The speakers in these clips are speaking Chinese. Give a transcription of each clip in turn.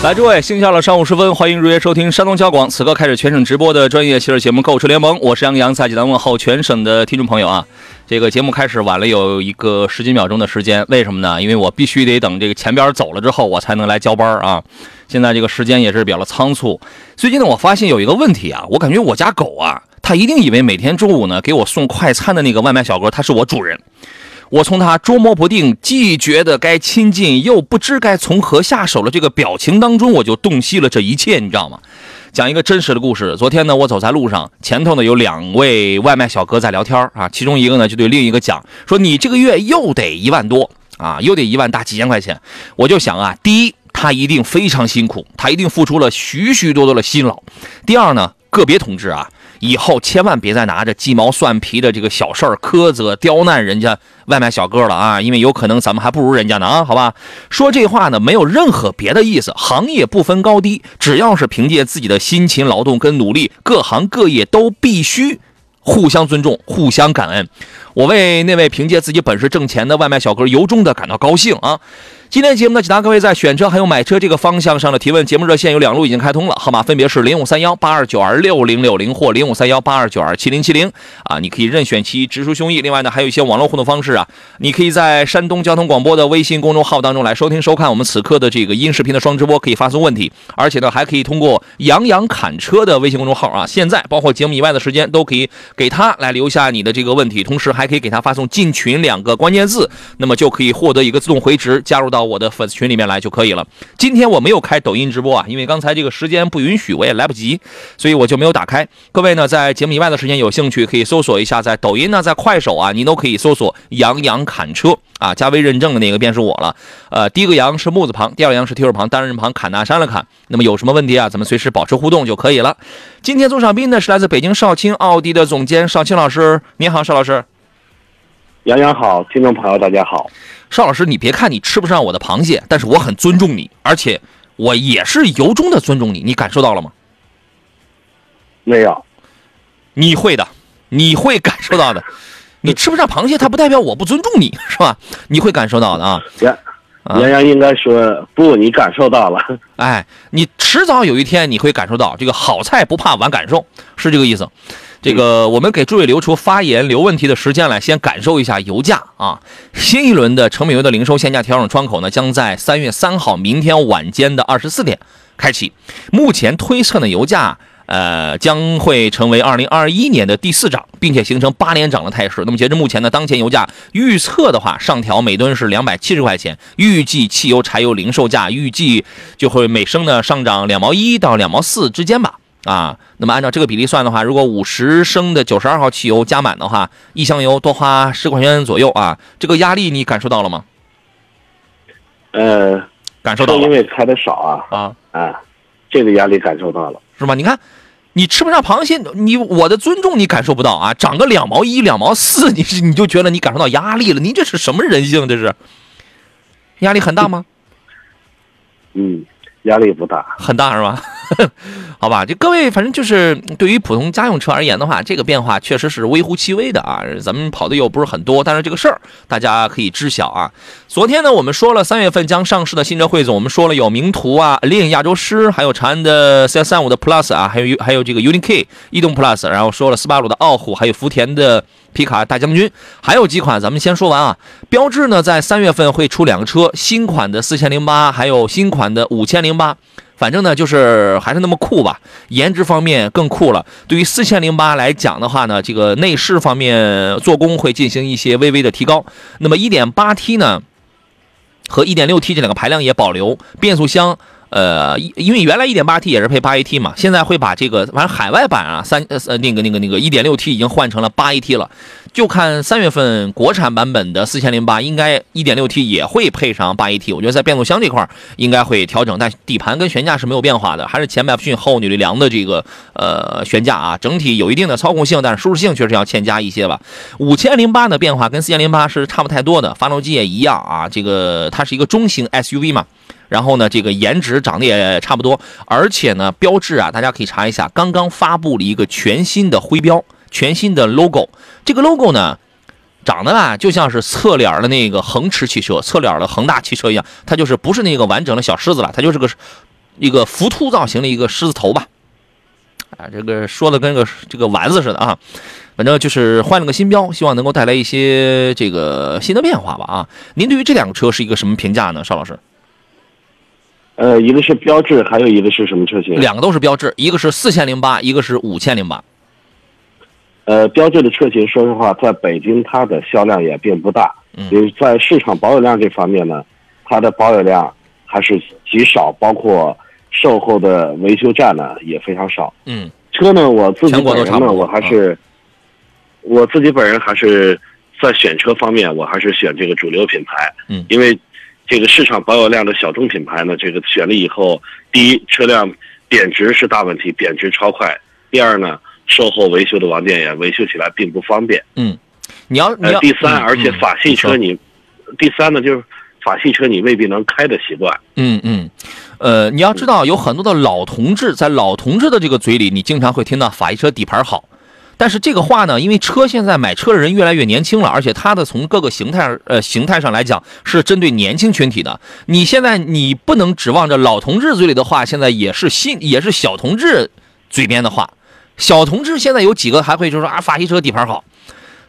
来，诸位，星期二的上午时分，欢迎如约收听山东交广此刻开始全省直播的专业汽车节目《购车联盟》，我是杨洋，在济南问候全省的听众朋友啊。这个节目开始晚了有一个十几秒钟的时间，为什么呢？因为我必须得等这个前边走了之后，我才能来交班啊。现在这个时间也是比较的仓促。最近呢，我发现有一个问题啊，我感觉我家狗啊，它一定以为每天中午呢给我送快餐的那个外卖小哥，他是我主人。我从他捉摸不定，既觉得该亲近，又不知该从何下手的这个表情当中，我就洞悉了这一切，你知道吗？讲一个真实的故事。昨天呢，我走在路上，前头呢有两位外卖小哥在聊天啊，其中一个呢就对另一个讲说：“你这个月又得一万多啊，又得一万大几千块钱。”我就想啊，第一，他一定非常辛苦，他一定付出了许许多多的辛劳。第二呢，个别同志啊，以后千万别再拿着鸡毛蒜皮的这个小事儿苛责刁难人家外卖小哥了啊，因为有可能咱们还不如人家呢啊，好吧？说这话呢，没有任何别的意思，行业不分高低，只要是凭借自己的辛勤劳动跟努力，各行各业都必须。互相尊重，互相感恩。我为那位凭借自己本事挣钱的外卖小哥由衷的感到高兴啊！今天节目呢，解答各位在选车还有买车这个方向上的提问。节目热线有两路已经开通了，号码分别是零五三幺八二九二六零六零或零五三幺八二九二七零七零啊，你可以任选其一，直抒胸臆。另外呢，还有一些网络互动方式啊，你可以在山东交通广播的微信公众号当中来收听收看我们此刻的这个音视频的双直播，可以发送问题，而且呢，还可以通过杨洋侃车的微信公众号啊，现在包括节目以外的时间都可以给他来留下你的这个问题，同时还可以给他发送“进群”两个关键字，那么就可以获得一个自动回执，加入到我的粉丝群里面来就可以了。今天我没有开抖音直播啊，因为刚才这个时间不允许，我也来不及，所以我就没有打开。各位呢，在节目以外的时间有兴趣可以搜索一下，在抖音呢，在快手啊，您都可以搜索“杨洋砍车”啊，加微认证的那个便是我了。呃，第一个杨是木字旁，第二个杨是提手旁，单人旁，砍大山了砍。那么有什么问题啊，咱们随时保持互动就可以了。今天做上宾呢是来自北京少卿奥迪的总监少青老师，你好，邵老师。杨洋好，听众朋友大家好。邵老师，你别看你吃不上我的螃蟹，但是我很尊重你，而且我也是由衷的尊重你，你感受到了吗？没有，你会的，你会感受到的。你吃不上螃蟹，它不代表我不尊重你，是吧？你会感受到的啊。杨洋应该说不，你感受到了。哎，你迟早有一天你会感受到，这个好菜不怕晚感受，是这个意思。这个我们给诸位留出发言、留问题的时间来，先感受一下油价啊。新一轮的成品油的零售限价调整窗口呢，将在三月三号明天晚间的二十四点开启。目前推测呢，油价呃将会成为二零二一年的第四涨，并且形成八连涨的态势。那么截至目前呢，当前油价预测的话，上调每吨是两百七十块钱，预计汽油、柴油零售价预计就会每升呢上涨两毛一到两毛四之间吧。啊，那么按照这个比例算的话，如果五十升的九十二号汽油加满的话，一箱油多花十块钱左右啊，这个压力你感受到了吗？呃，感受到了因为开的少啊，啊，啊，这个压力感受到了。是吧？你看，你吃不上螃蟹，你我的尊重你感受不到啊，涨个两毛一、两毛四，你是你就觉得你感受到压力了？你这是什么人性？这是压力很大吗？嗯，压力不大。很大是吧？好吧，就各位，反正就是对于普通家用车而言的话，这个变化确实是微乎其微的啊。咱们跑的又不是很多，但是这个事儿大家可以知晓啊。昨天呢，我们说了三月份将上市的新车汇总，我们说了有名图啊、猎亚洲狮，还有长安的 CS 三五的 Plus 啊，还有还有这个 UNI-K 逸动 Plus，然后说了斯巴鲁的傲虎，还有福田的皮卡大将军，还有几款咱们先说完啊。标致呢，在三月份会出两个车，新款的四千零八，还有新款的五千零八。反正呢，就是还是那么酷吧，颜值方面更酷了。对于四千零八来讲的话呢，这个内饰方面做工会进行一些微微的提高。那么一点八 T 呢，和一点六 T 这两个排量也保留，变速箱。呃，因为原来 1.8T 也是配 8AT 嘛，现在会把这个，反正海外版啊，三呃那个那个那个 1.6T 已经换成了 8AT 了，就看三月份国产版本的4008，应该 1.6T 也会配上 8AT，我觉得在变速箱这块应该会调整，但底盘跟悬架是没有变化的，还是前麦弗逊后扭力梁的这个呃悬架啊，整体有一定的操控性，但是舒适性确实要欠佳一些吧。5008的变化跟4008是差不太多的，发动机也一样啊，这个它是一个中型 SUV 嘛。然后呢，这个颜值长得也差不多，而且呢，标志啊，大家可以查一下，刚刚发布了一个全新的徽标，全新的 logo。这个 logo 呢，长得啊就像是侧脸的那个恒驰汽车、侧脸的恒大汽车一样，它就是不是那个完整的小狮子了，它就是个一个浮凸造型的一个狮子头吧。啊，这个说的跟个这个丸子似的啊，反正就是换了个新标，希望能够带来一些这个新的变化吧啊。您对于这两个车是一个什么评价呢，邵老师？呃，一个是标致，还有一个是什么车型？两个都是标致，一个是四千零八，一个是五千零八。呃，标致的车型，说实话，在北京它的销量也并不大，嗯因为在市场保有量这方面呢，它的保有量还是极少，包括售后的维修站呢也非常少。嗯车呢，我自己本人呢，我还是、我自己本人还是在选车方面，我还是选这个主流品牌。嗯因为这个市场保有量的小众品牌呢，这个选了以后，第一，车辆贬值是大问题，贬值超快；第二呢，售后维修的网点也维修起来并不方便。嗯，你要你呃，要第三，嗯而且嗯法系车你第三呢就是法系车你未必能开的习惯。嗯嗯，呃，你要知道有很多的老同志在老同志的这个嘴里，你经常会听到法系车底盘好。但是这个话呢，因为车现在买车的人越来越年轻了，而且它的从各个形态呃形态上来讲是针对年轻群体的。你现在你不能指望着老同志嘴里的话，现在也是新 也是小同志嘴边的话。小同志现在有几个还会就说啊法系车底盘好，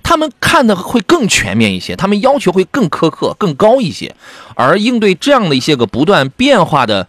他们看的会更全面一些，他们要求会更苛刻、更高一些，而应对这样的一些个不断变化的。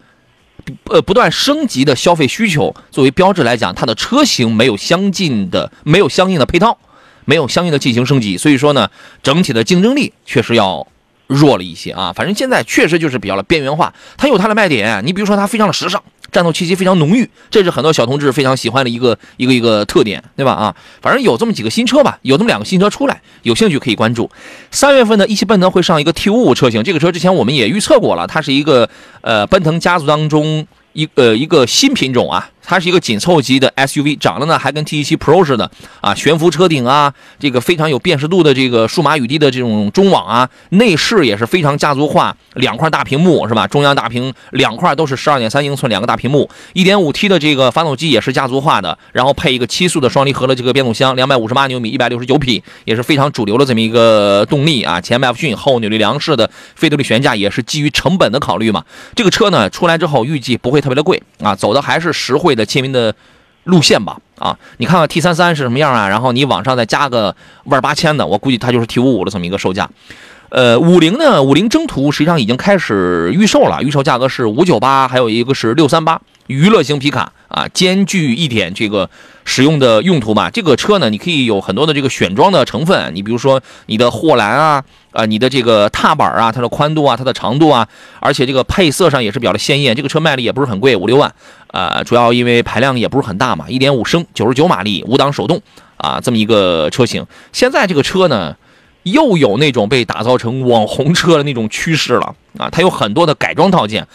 呃，不断升级的消费需求，作为标志来讲，它的车型没有相近的，没有相应的配套，没有相应的进行升级，所以说呢，整体的竞争力确实要弱了一些啊。反正现在确实就是比较的边缘化，它有它的卖点。你比如说它非常的时尚，战斗气息非常浓郁，这是很多小同志非常喜欢的一个一个一个特点，对吧？啊，反正有这么几个新车吧，有这么两个新车出来，有兴趣可以关注。三月份呢，一汽奔腾会上一个 T 五五车型，这个车之前我们也预测过了，它是一个呃奔腾家族当中一呃一个新品种啊，它是一个紧凑级的 SUV，长得呢还跟 T 7 Pro 似的啊，悬浮车顶啊，这个非常有辨识度的这个数码雨滴的这种中网啊，内饰也是非常家族化，两块大屏幕是吧？中央大屏两块都是十二点三英寸两个大屏幕，一点五 T 的这个发动机也是家族化的，然后配一个七速的双离合的这个变速箱，两百五十八牛米，一百六十九匹，也是非常主流的这么一个动力啊。前麦弗逊后扭力梁式的非独立悬架也是基于成本的考虑嘛。这个车呢出来之后，预计不会特别的贵啊，走的还是实惠的亲民的路线吧。啊，你看看 T 三三是什么样啊？然后你网上再加个万八千的，我估计它就是 T 五五的这么一个售价。呃，五菱呢，五菱征途实际上已经开始预售了，预售价格是五九八，还有一个是六三八，娱乐型皮卡啊，兼具一点这个使用的用途吧。这个车呢，你可以有很多的这个选装的成分，你比如说你的货栏啊，啊，你的这个踏板啊，它的宽度啊，它的长度啊，而且这个配色上也是比较的鲜艳。这个车卖的也不是很贵，五六万，呃，主要因为排量也不是很大嘛，一点五升，九十九马力，五档手动啊，这么一个车型。现在这个车呢。又有那种被打造成网红车的那种趋势了啊！它有很多的改装套件。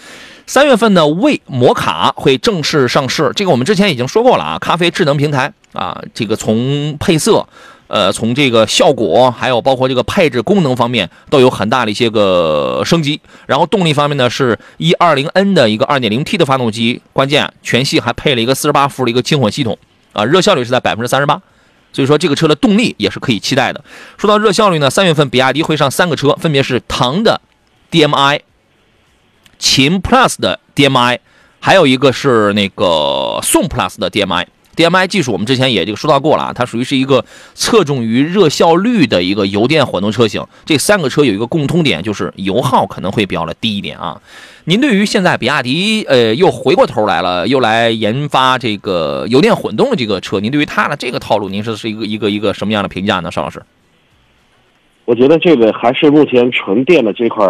三月份呢，为摩卡会正式上市，这个我们之前已经说过了啊。咖啡智能平台啊，这个从配色，呃，从这个效果，还有包括这个配置功能方面，都有很大的一些个升级。然后动力方面呢，是一二零 N 的一个二点零 T 的发动机，关键全系还配了一个四十八伏的一个轻混系统啊，热效率是在百分之三十八。所以说这个车的动力也是可以期待的。说到热效率呢，三月份比亚迪会上三个车，分别是唐的 DMI、秦 Plus 的 DMI，还有一个是那个宋 Plus 的 DMI。DMI 技术我们之前也这个说到过了啊，它属于是一个侧重于热效率的一个油电混动车型。这三个车有一个共通点，就是油耗可能会比较的低一点啊。您对于现在比亚迪呃又回过头来了，又来研发这个油电混动的这个车，您对于它的这个套路，您是是一个一个一个什么样的评价呢？邵老师？我觉得这个还是目前纯电的这块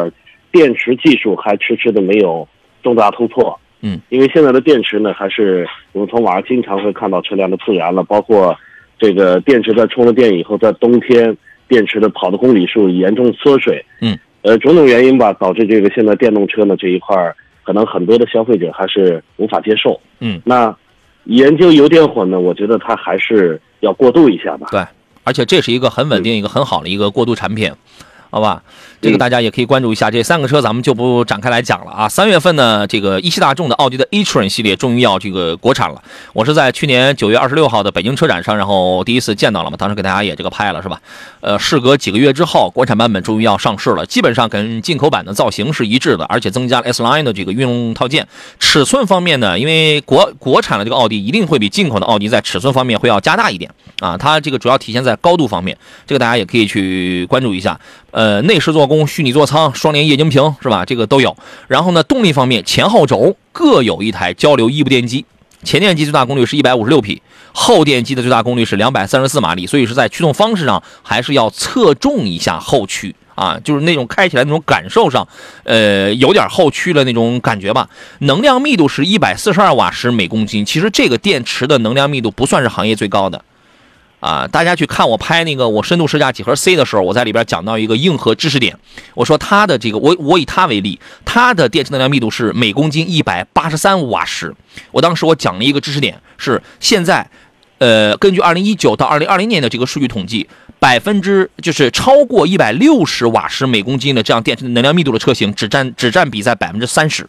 电池技术还迟迟的没有重大突破。嗯，因为现在的电池呢，还是我们从网上经常会看到车辆的自燃了，包括这个电池在充了电以后，在冬天电池的跑的公里数严重缩水。嗯，呃，种种原因吧，导致这个现在电动车呢这一块儿，可能很多的消费者还是无法接受。嗯，那研究油电混呢，我觉得它还是要过渡一下吧。对，而且这是一个很稳定、一个很好的一个过渡产品，好吧？这个嗯大家也可以关注一下。这三个车咱们就不展开来讲了啊。三月份呢，这个一汽大众的奥迪的 e-tron 系列终于要这个国产了。我是在去年九月二十六号的北京车展上，然后第一次见到了嘛，当时给大家也这个拍了是吧？呃，事隔几个月之后，国产版本终于要上市了，基本上跟进口版的造型是一致的，而且增加了 S Line 的这个运动套件。尺寸方面呢，因为国国产的这个奥迪一定会比进口的奥迪在尺寸方面会要加大一点啊，它这个主要体现在高度方面，这个大家也可以去关注一下。呃，呃内饰做工、虚拟座舱、双联液晶屏是吧？这个都有。然后呢，动力方面，前后轴各有一台交流异步电机，前电机最大功率是一百五十六匹，后电机的最大功率是两百三十四马力，所以是在驱动方式上还是要侧重一下后驱啊，就是那种开起来那种感受上，呃，有点后驱的那种感觉吧。能量密度是一百四十二瓦时每公斤，其实这个电池的能量密度不算是行业最高的。啊，大家去看我拍那个我深度试驾几何 C 的时候，我在里边讲到一个硬核知识点，我说它的这个我我以它为例，它的电池能量密度是每公斤一百八十三瓦时。我当时我讲了一个知识点是现在，呃，根据二零一九到二零二零年的这个数据统计，百分之就是超过一百六十瓦时每公斤的这样电池能量密度的车型，只占只占比在百分之三十。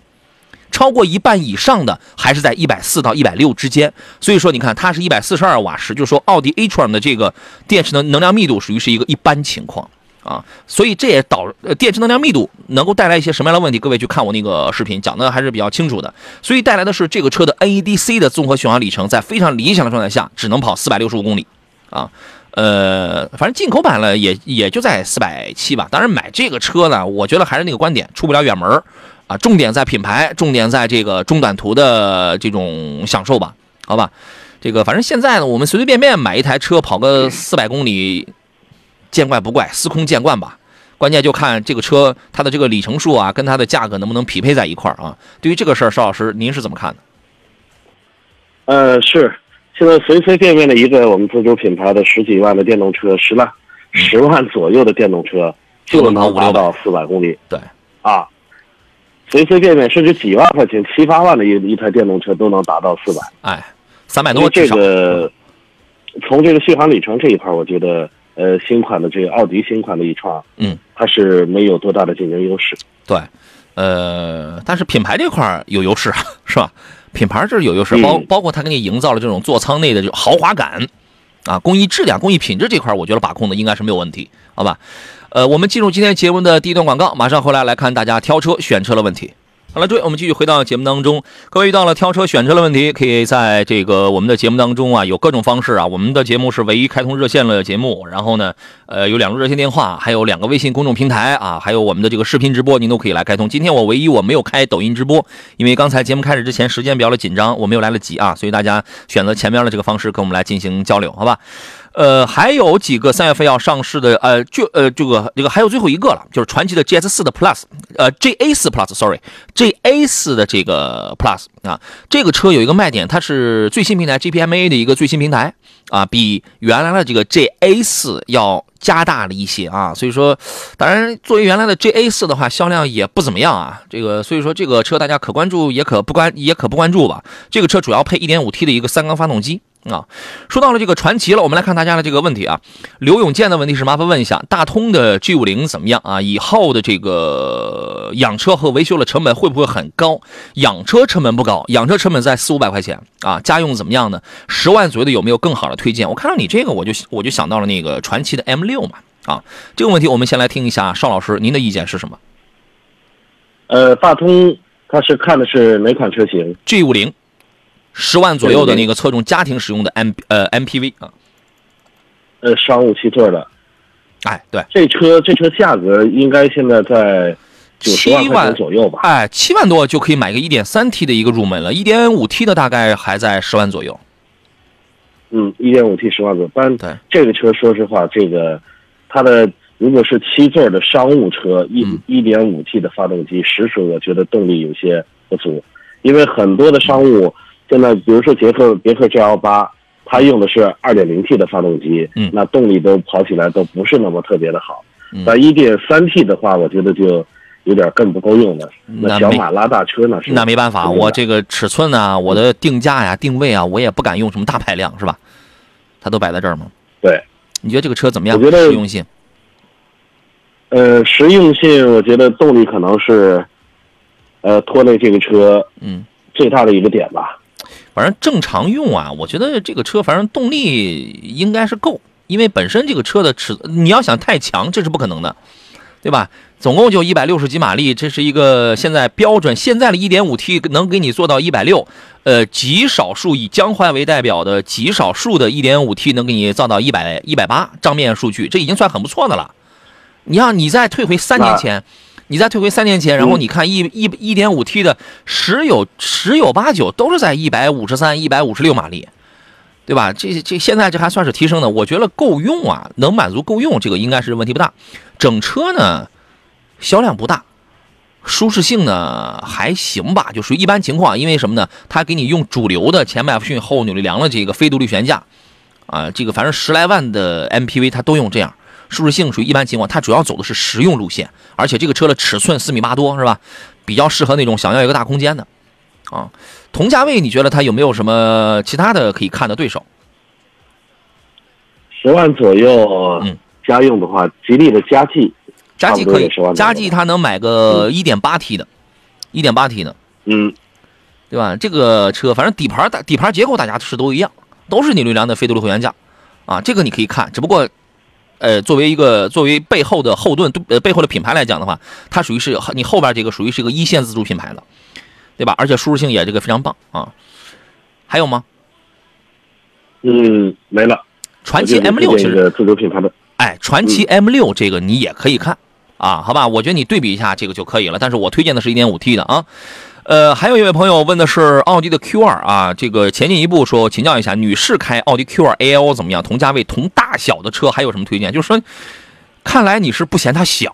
超过一半以上的还是在一百四到一百六之间，所以说你看它是一百四十二瓦时，就是说奥迪 a-tron 的这个电池的能量密度属于是一个一般情况啊，所以这也导呃电池能量密度能够带来一些什么样的问题？各位去看我那个视频讲的还是比较清楚的，所以带来的是这个车的 NEDC 的综合续航里程在非常理想的状态下只能跑四百六十五公里啊。呃，反正进口版了也也就在四百七吧。当然买这个车呢，我觉得还是那个观点，出不了远门啊。重点在品牌，重点在这个中短途的这种享受吧，好吧？这个反正现在呢，我们随随便便买一台车跑个四百公里，见怪不怪，司空见惯吧。关键就看这个车它的这个里程数啊，跟它的价格能不能匹配在一块儿啊。对于这个事儿，邵老师您是怎么看的？呃，是现在随随便便的一个我们自主品牌的十几万的电动车，十万十万左右的电动车就能达到四百公里对，啊，随随便便甚至几万块钱、七八万的一一台电动车都能达到四百。哎，三百多这。个从这个续航里程这一块，我觉得呃新款的这个奥迪新款的 e-tron，嗯，它是没有多大的竞争优势。对，呃，但是品牌这块有优势，是吧？品牌这是有优势，包嗯包括它给你营造了这种座舱内的这种豪华感，啊，工艺质量、工艺品质这块，我觉得把控的应该是没有问题，好吧？呃，我们进入今天节目的第一段广告，马上回来来看大家挑车、选车的问题。好了，诸位，我们继续回到节目当中。各位遇到了挑车、选车的问题，可以在这个我们的节目当中啊，有各种方式啊。我们的节目是唯一开通热线的节目，然后呢，呃，有两个热线电话，还有两个微信公众平台啊，还有我们的这个视频直播，您都可以来开通。今天我唯一我没有开抖音直播，因为刚才节目开始之前时间比较的紧张，我没有来得及啊，所以大家选择前面的这个方式跟我们来进行交流，好吧？呃，还有几个三月份要上市的，呃，就呃这个这个还有最后一个了，就是传祺的 GS 四的 Plus，呃 GA 四 Plus，sorry，GA 四的这个 Plus 啊，这个车有一个卖点，它是最新平台 GPMA 的一个最新平台啊，比原来的这个 GA 四要加大了一些啊，所以说，当然作为原来的 GA 四的话，销量也不怎么样啊，这个所以说这个车大家可关注也可不关也可不关注吧，这个车主要配 1.5T 的一个三缸发动机。啊，说到了这个传奇了，我们来看大家的这个问题啊。刘永健的问题是麻烦问一下，大通的 G 五零怎么样啊？以后的这个养车和维修的成本会不会很高？养车成本不高，养车成本在四五百块钱啊。家用怎么样呢？十万左右的有没有更好的推荐？我看到你这个，我就我就想到了那个传奇的 M 六嘛啊。这个问题我们先来听一下邵老师您的意见是什么呃，大通它是看的是哪款车型？？G 五零十万左右的那个侧重家庭使用的 M 呃 MPV 啊，呃，商务七座的。哎，对，这车，这车价格应该现在在九十万块钱左右吧？哎，七万多就可以买个一点三 T 的一个入门了一点五 T 的大概还在十万左右。嗯，一点五 T 十万左右。但对。这个车，说实话，这个它的如果是七座的商务车，一嗯。一点五 T 的发动机，实属我觉得动力有些不足，因为很多的商务现在，比如说捷克别克 GL 八，它用的是二点零 T 的发动机，嗯那动力都跑起来都不是那么特别的好。嗯那一点三 T 的话，我觉得就有点更不够用了。那小马拉大车呢是那没办法，我这个尺寸啊，我的定价呀、定位啊，我也不敢用什么大排量，是吧？它都摆在这儿嘛。对。你觉得这个车怎么样？我觉得实用性？呃，实用性，我觉得动力可能是，呃，拖累这个车嗯，最大的一个点吧。反正正常用啊，我觉得这个车反正动力应该是够，因为本身这个车的尺，你要想太强，这是不可能的，对吧？总共就一百六十几马力，这是一个现在标准，现在的一点五 T 能给你做到一百六，呃，极少数以江淮为代表的极少数的一点五 T 能给你造到一百一百八账面数据，这已经算很不错的了。你要你再退回三年前，你再退回三年前，然后嗯你看一一一点五 T 的十有十有八九都是在一百五十三、一百五十六马力，对吧？这这现在这还算是提升的，我觉得够用啊，能满足够用，这个应该是问题不大。整车呢销量不大，舒适性呢还行吧，就属于一般情况。因为什么呢？它给你用主流的前麦弗逊后扭力梁的这个非独立悬架，啊，这个反正十来万的 MPV 它都用这样。舒适性属于一般情况，它主要走的是实用路线，而且这个车的尺寸四米八多是吧？比较适合那种想要一个大空间的，啊，同价位你觉得它有没有什么其他的可以看的对手？十万左右，嗯家用的话，吉利的嘉际，嘉际可以差不多也10万，佳绩它能买个一点八 T 的，一点八 T 的，嗯，对吧？这个车反正底盘大底盘结构大家是都一样，都是扭力梁的非独立后悬架，啊，这个你可以看，只不过。呃，作为一个作为背后的后盾，呃背后的品牌来讲的话，它属于是你后边这个属于是一个一线自主品牌了，对吧？而且舒适性也这个非常棒啊。还有吗？嗯，没了。传奇 M 六其实一个自主品牌的，哎，传奇 M 六这个你也可以看啊，好吧？我觉得你对比一下这个就可以了。但是我推荐的是 1.5T 的啊。呃，还有一位朋友问的是奥迪的 Q2 啊，这个前进一步说，请教一下，女士开奥迪 Q2 AL 怎么样？同价位、同大小的车还有什么推荐？就是说，看来你是不嫌它小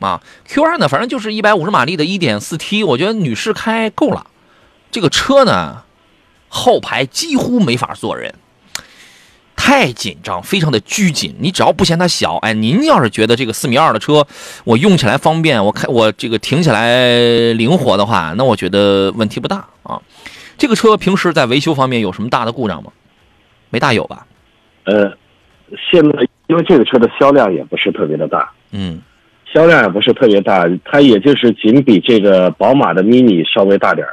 啊。Q2 呢，反正就是150马力的 1.4T，我觉得女士开够了。这个车呢，后排几乎没法坐人。太紧张，非常的拘谨。你只要不嫌它小，哎，您要是觉得这个四米二的车我用起来方便，我开我这个停起来灵活的话，那我觉得问题不大啊。这个车平时在维修方面有什么大的故障吗？没大有吧？呃，现在因为这个车的销量也不是特别的大，嗯销量也不是特别大，它也就是仅比这个宝马的 mini 稍微大点儿。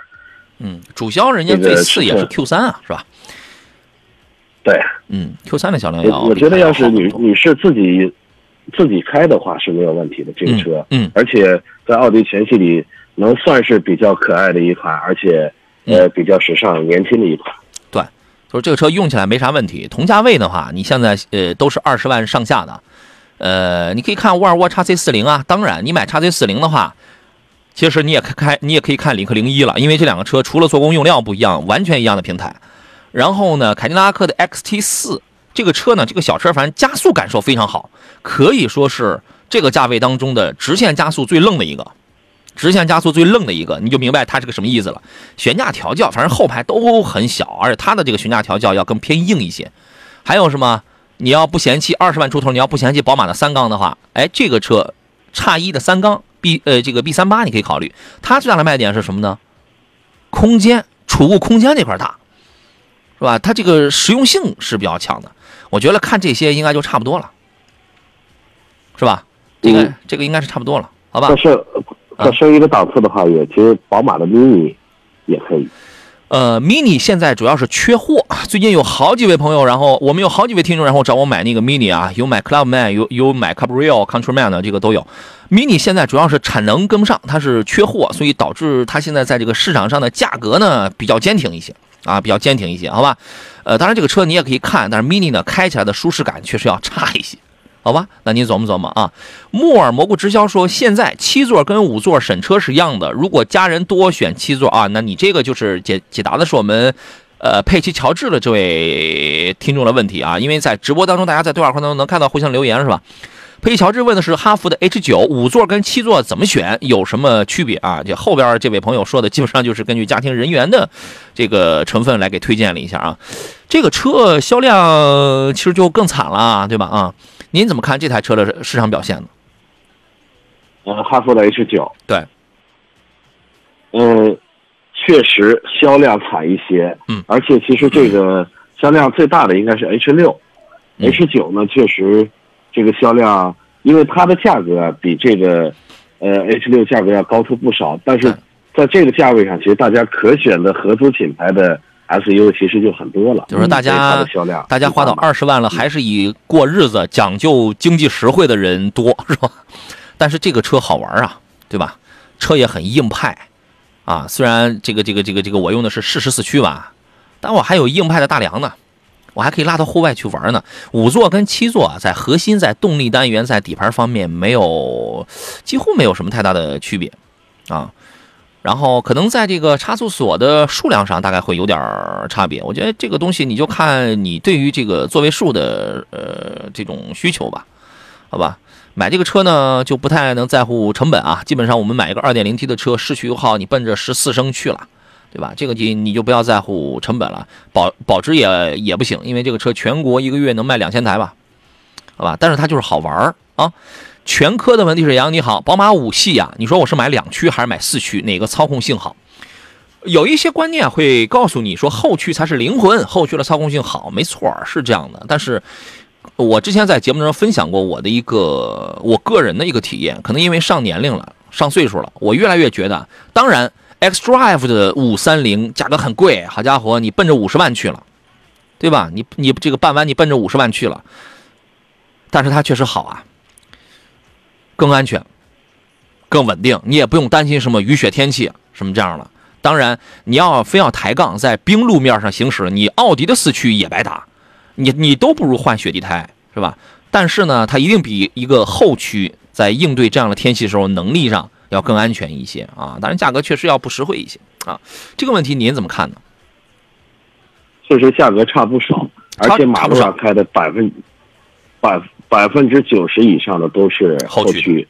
嗯，主销人家这次也是是 Q 三啊，是吧？对，嗯，Q 三的销量要我我觉得要是女比它好很多女士自己自己开的话是没有问题的，这个车，嗯嗯而且在奥迪全系里能算是比较可爱的一款，而且嗯呃比较时尚、年轻的一款。对就是这个车用起来没啥问题。同价位的话，你现在呃都是二十万上下的，呃，你可以看沃尔沃 x C 四零啊。当然，你买 x C 四零的话，其实你也开开，你也可以看领克零一了，因为这两个车除了做工用料不一样，完全一样的平台。然后呢，凯迪拉克的 XT 四这个车呢，这个小车反正加速感受非常好，可以说是这个价位当中的直线加速最愣的一个。直线加速最愣的一个，你就明白它是个什么意思了。悬架调教，反正后排都很小，而且它的这个悬架调教要更偏硬一些。还有什么？你要不嫌弃二十万出头，你要不嫌弃宝马的三缸的话，哎，这个车叉一的三缸 B 呃这个 B 三八你可以考虑。它最大的卖点是什么呢？空间储物空间这块大，是吧？它这个实用性是比较强的。我觉得看这些应该就差不多了，是吧？这个、嗯这个应该是差不多了，好吧再？升啊再升一个档次的话，也其实宝马的 mini 也可以。呃，mini 现在主要是缺货，最近有好几位朋友，然后我们有好几位听众，然后找我买那个 mini 啊，有买 Clubman，有有买 Cabrio、Countryman 的，这个都有。mini 现在主要是产能跟不上，它是缺货，所以导致它现在在这个市场上的价格呢比较坚挺一些。啊，比较坚挺一些，好吧？呃，当然这个车你也可以看，但是 Mini 呢开起来的舒适感确实要 差一些，好吧？那您琢磨琢磨啊。木耳蘑菇直销说，现在七座跟五座审车是一样的，如果家人多选七座啊，那你这个就是解解答的是我们。呃，佩奇乔治的这位听众的问题啊，因为在直播当中，大家在对话框当中能看到互相留言是吧？佩乔治问的是哈弗的 H 九五座跟七座怎么选，有什么区别啊？这后边这位朋友说的基本上就是根据家庭人员的这个成分来给推荐了一下啊。这个车销量其实就更惨了，对吧？啊，您怎么看这台车的市场表现呢？呃，哈弗的 H 九，对，嗯，确实销量惨一些，嗯而且其实这个销量最大的应该是 H 六、嗯 h 九呢确实这个销量，因为它的价格啊比这个呃 H 六价格要高出不少，但是在这个价位上，其实大家可选的合资品牌的 SUV 其实就很多了，就是大家销量大家花到二十万了，还是以过日子、讲究经济实惠的人多，是吧？但是这个车好玩啊，对吧？车也很硬派啊，虽然这个这个这个这个我用的是适时四驱吧，但我还有硬派的大梁呢，我还可以拉到户外去玩呢。五座跟七座啊，在核心、在动力单元、在底盘方面没有几乎没有什么太大的区别啊。然后可能在这个差速锁的数量上大概会有点差别。我觉得这个东西你就看你对于这个座位数的呃这种需求吧，好吧？买这个车呢就不太能在乎成本啊，基本上我们买一个 2.0T 的车，市区油耗你奔着十四升去了。对吧？这个你你就不要在乎成本了，保保值也也不行，因为这个车全国一个月能卖两千台吧，好吧？但是它就是好玩儿啊。全科的问题是杨你好，宝马五系呀、你说我是买两驱还是买四驱？哪个操控性好？有一些观念会告诉你说后驱才是灵魂，后驱的操控性好，没错是这样的。但是我之前在节目中分享过我的一个我个人的一个体验，可能因为上年龄了，上岁数了，我越来越觉得，当然 xDrive 的五三零价格很贵，好家伙，你奔着五十万去了，对吧？你你这个办完你奔着五十万去了，但是它确实好啊，更安全，更稳定，你也不用担心什么雨雪天气什么这样的。当然，你要非要抬杠，在冰路面上行驶，你奥迪的四驱也白搭，你你都不如换雪地胎，是吧？但是呢，它一定比一个后驱在应对这样的天气时候能力上要更安全一些啊。当然，价格确实要不实惠一些啊。这个问题您怎么看呢？确实价格差不少，而且马路上开的百分百百分之九十以上的都是后驱。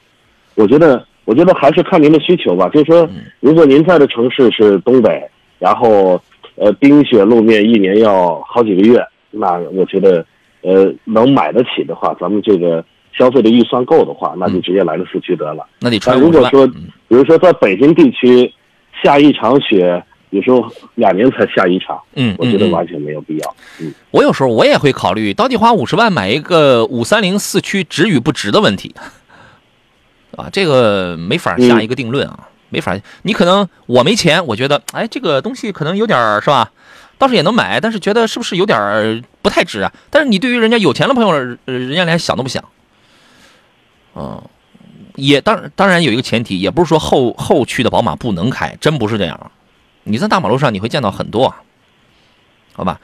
我觉得，我觉得还是看您的需求吧。就是说，嗯如果您在的城市是东北，然后呃冰雪路面一年要好几个月，那我觉得呃能买得起的话，咱们这个消费的预算够的话，那就直接来个四驱得了。那得揣但如。果说嗯，比如说在北京地区下一场雪，有时候两年才下一场，嗯，我觉得完全没有必要。嗯，我有时候我也会考虑，到底花五十万买一个五三零四驱值与不值的问题，啊，这个没法下一个定论啊，没法。你可能我没钱，我觉得，哎，这个东西可能有点儿是吧？倒是也能买，但是觉得是不是有点儿不太值啊？但是你对于人家有钱的朋友，呃人家连想都不想。嗯，也当当然有一个前提，也不是说后后驱的宝马不能开，真不是这样。你在大马路上你会见到很多，好吧？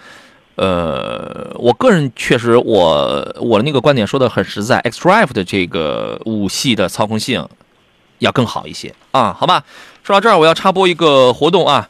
呃，我个人确实我我的那个观点说的很实在，xDrive 的这个五系的操控性要更好一些啊，好吧？说到这儿，我要插播一个活动啊，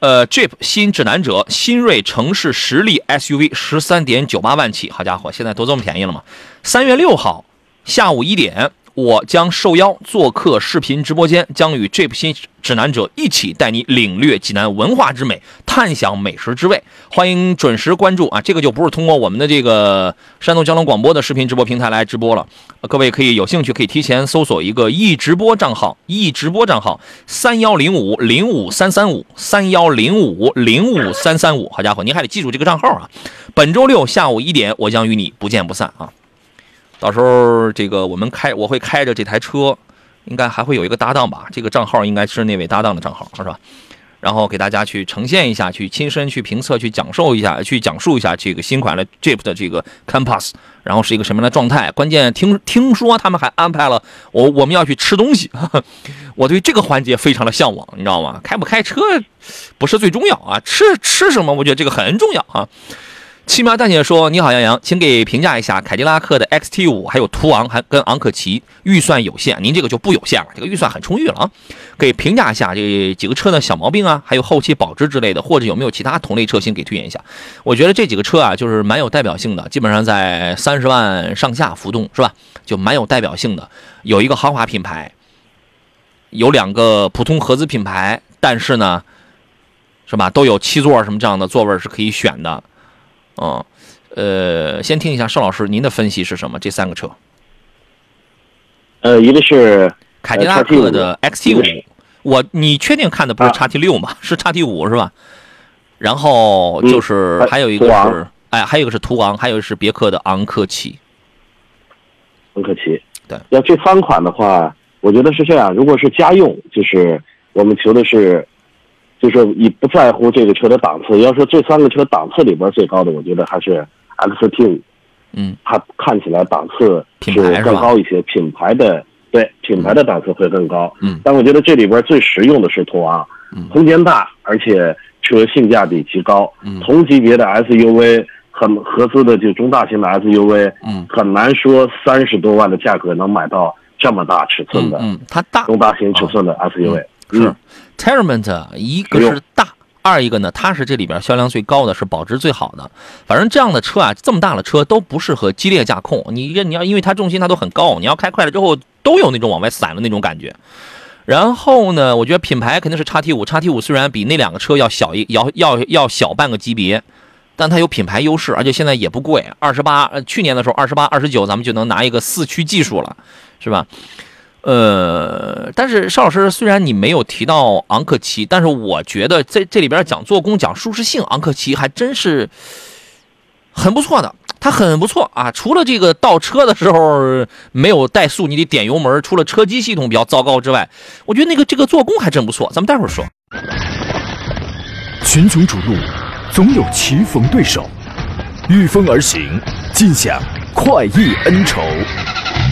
呃，Jeep 新指南者新锐城市实力 SUV 十三点九八万起，好家伙，现在都这么便宜了吗？三月六号下午一点，我将受邀做客视频直播间，将与 Jeep 新指南者一起带你领略济南文化之美，探享美食之味。欢迎准时关注啊！这个就不是通过我们的这个山东交通广播的视频直播平台来直播了，各位可以有兴趣可以提前搜索一个易直播账号，易直播账号三幺零五零五三三五三幺零五零五三三五。好家伙，您还得记住这个账号啊！本周六下午一点，我将与你不见不散啊！到时候这个我们开，我会开着这台车，应该还会有一个搭档吧？这个账号应该是那位搭档的账号，是吧？然后给大家去呈现一下，去亲身去评测，去讲授一下，去讲述一下这个新款的 Jeep 的这个 Compass，然后是一个什么样的状态。关键听听说他们还安排了我我们要去吃东西，我对这个环节非常的向往，你知道吗？开不开车不是最重要啊，吃吃什么，我觉得这个很重要啊。七苗大姐说：“你好，杨洋，请给评价一下凯迪拉克的 XT 五，还有途昂，还跟昂克旗。预算有限，您这个就不有限了，这个预算很充裕了啊。给评价一下这几个车的小毛病啊，还有后期保值之类的，或者有没有其他同类车型给推荐一下？我觉得这几个车啊，就是蛮有代表性的，基本上在三十万上下浮动，是吧？就蛮有代表性的。有一个豪华品牌，有两个普通合资品牌，但是呢，是吧？都有七座什么这样的座位是可以选的。”嗯，呃，先听一下邵老师您的分析是什么？这三个车，呃，一个是凯迪拉克的 XT 五，我你确定看的不是叉 T 六吗？是叉 T 五是吧？然后就是还有一个是，哎，还有一个是途昂，还有是别克的昂科旗。昂科旗，对，要这三款的话，我觉得是这样。如果是家用，就是我们求的是。就是你不在乎这个车的档次，要说这三个车档次里边最高的，我觉得还是 XT 五，嗯，它看起来档次是更高一些，品牌的对品牌的档次会更高，嗯，但我觉得这里边最实用的是途昂，空间大，而且车性价比极高，嗯，同级别的 SUV 很合资的就中大型的 SUV，嗯，很难说三十多万的价格能买到这么大尺寸的，嗯，它大中大型尺寸的 SUV。是 t e r r a m e n t 一个是大，二一个呢，它是这里边销量最高的，是保值最好的。反正这样的车啊，这么大的车都不适合激烈驾控。你你要因为它重心它都很高，你要开快了之后都有那种往外散的那种感觉。然后呢，我觉得品牌肯定是叉 T 五，叉 T 五虽然比那两个车要小一要要要小半个级别，但它有品牌优势，而且现在也不贵，二十八，去年的时候二十八二十九，咱们就能拿一个四驱技术了，是吧？呃，但是邵老师，虽然你没有提到昂克旗，但是我觉得在这里边讲做工、讲舒适性，昂克旗还真是很不错的。它很不错啊，除了这个倒车的时候没有怠速，你得点油门，除了车机系统比较糟糕之外，我觉得那个这个做工还真不错。咱们待会儿说。群雄逐鹿，总有棋逢对手，御风而行，尽享快意恩仇。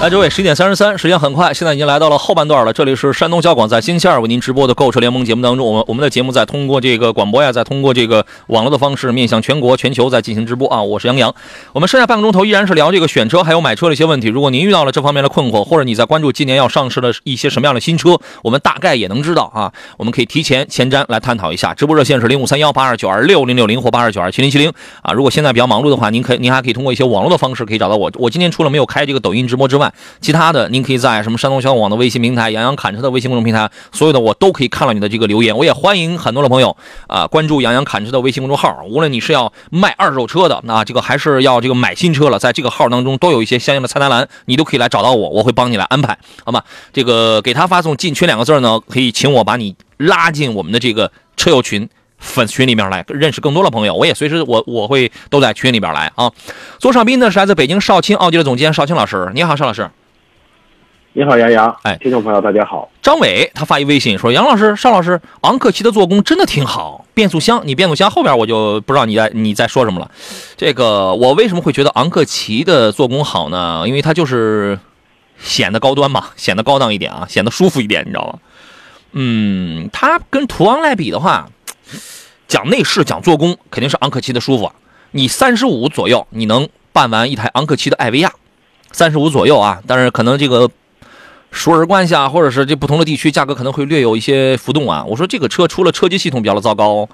来，各位，十一点三十三，时间很快，现在已经来到了后半段了。这里是山东交广在星期二为您直播的购车联盟节目当中，我们我们的节目在通过这个广播呀，在通过这个网络的方式面向全国全球在进行直播啊。我是杨洋，我们剩下半个钟头依然是聊这个选车还有买车的一些问题。如果您遇到了这方面的困惑，或者你在关注今年要上市的一些什么样的新车，我们大概也能知道啊。我们可以提前前瞻来探讨一下。直播热线是零五三幺八二九二六零六零或八二九二七零七零啊。如果现在比较忙碌的话，您可以您还可以通过一些网络的方式可以找到我。我今天除了没有开这个抖音直播之外，其他的。您可以在什么山东交通网的微信平台、杨洋侃车的微信公众平台，所有的我都可以看到你的这个留言。我也欢迎很多的朋友啊关注杨洋侃车的微信公众号。无论你是要卖二手车的，那这个还是要这个买新车了，在这个号当中都有一些相应的菜单栏，你都可以来找到我，我会帮你来安排，好吗？这个给他发送“进群”两个字呢，可以请我把你拉进我们的这个车友群。粉群里面来认识更多的朋友，我也随时我我会都在群里边来啊。左上宾呢是来自北京少卿奥迪的总监少卿老师，你好，邵老师。你好，杨洋。哎，听众朋友，大家好。张伟他发一微信说：“杨老师、邵老师，昂克旗的做工真的挺好。变速箱，你变速箱后边我就不知道你在你在说什么了。这个我为什么会觉得昂克旗的做工好呢？因为它就是显得高端嘛，显得高档一点啊，显得舒服一点，你知道吗？嗯，它跟途昂来比的话，讲内饰、讲做工，肯定是昂克旗的舒服。你三十五左右，你能办完一台昂克旗的艾维亚，三十五左右啊，但是可能这个。”熟人关系啊，或者是这不同的地区价格可能会略有一些浮动啊。我说这个车除了车机系统比较的糟糕，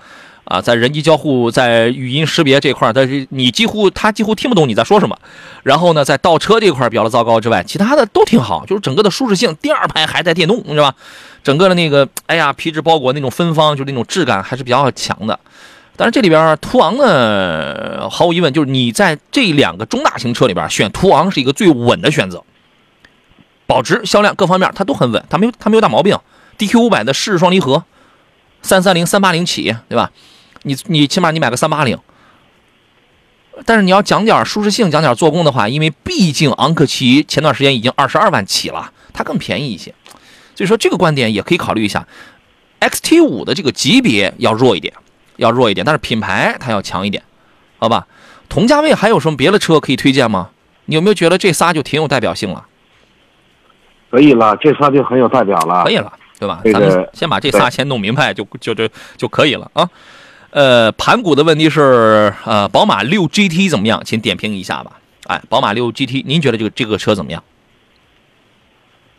啊，在人机交互、在语音识别这块儿，但是你几乎他几乎听不懂你在说什么。然后呢，在倒车这块比较的糟糕之外，其他的都挺好，就是整个的舒适性。第二排还带电动，是吧？整个的那个，哎呀，皮质包裹那种芬芳，就是那种质感还是比较强的。但是这里边途昂呢，毫无疑问就是你在这两个中大型车里边选途昂是一个最稳的选择，保值、销量各方面它都很稳，它没有它没有大毛病。DQ 五百的湿式双离合，三三零、三八零起，对吧？你你起码你买个三八零。但是你要讲点舒适性，讲点做工的话，因为毕竟昂克旗前段时间已经二十二万起了，它更便宜一些，所以说这个观点也可以考虑一下。XT 五的这个级别要弱一点，要弱一点，但是品牌它要强一点，好吧？同价位还有什么别的车可以推荐吗？你有没有觉得这仨就挺有代表性了？可以了，这仨就很有代表了。可以了，对吧？这个咱们先把这仨先弄明白就就就就可以了啊。呃，盘古的问题是，呃，宝马六 GT 怎么样？请点评一下吧。哎，宝马六 GT，您觉得这个这个车怎么样？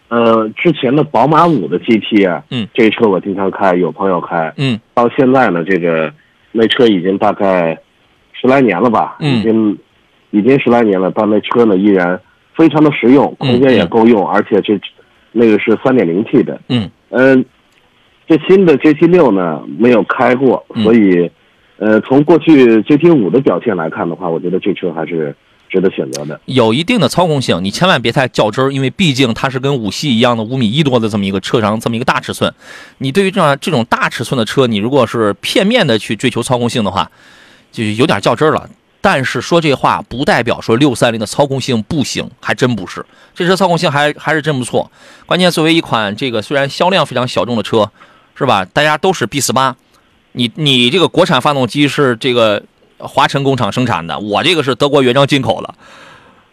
呃，之前的宝马五的 GT 啊，嗯，这车我经常开，有朋友开，嗯。到现在呢，这个那车已经大概十来年了吧，嗯。已经已经十来年了，但那车呢依然非常的实用，空间也够用，而且这那个是三点零 T 的，嗯。嗯，这新的 GT 六呢没有开过，嗯所以，呃，从过去 GT 五的表现来看的话，我觉得这车还是值得选择的。有一定的操控性，你千万别太较真儿，因为毕竟它是跟五系一样的五米一多的这么一个车长，这么一个大尺寸。你对于这样这种大尺寸的车，你如果是片面的去追求操控性的话，就有点较真儿了。但是说这话不代表说六三零的操控性不行，还真不是。这车操控性还还是真不错。关键作为一款这个虽然销量非常小众的车，是吧？大家都是 B 四八，你你这个国产发动机是这个华晨工厂生产的，我这个是德国原装进口的，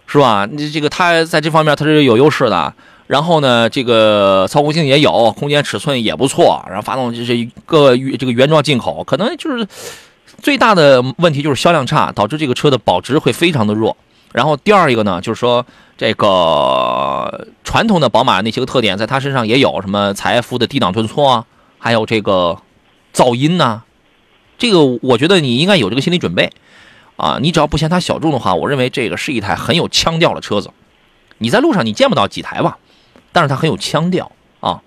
是吧？你这个它在这方面它是有优势的。然后呢，这个操控性也有，空间尺寸也不错，然后发动机是一个这个原装进口，可能就是最大的问题就是销量差，导致这个车的保值会非常的弱。然后第二一个呢，就是说这个传统的宝马那些个特点，在它身上也有什么财富的低档顿挫啊，还有这个噪音呐、这个我觉得你应该有这个心理准备啊。你只要不嫌它小众的话，我认为这个是一台很有腔调的车子。你在路上你见不到几台吧，但是它很有腔调啊。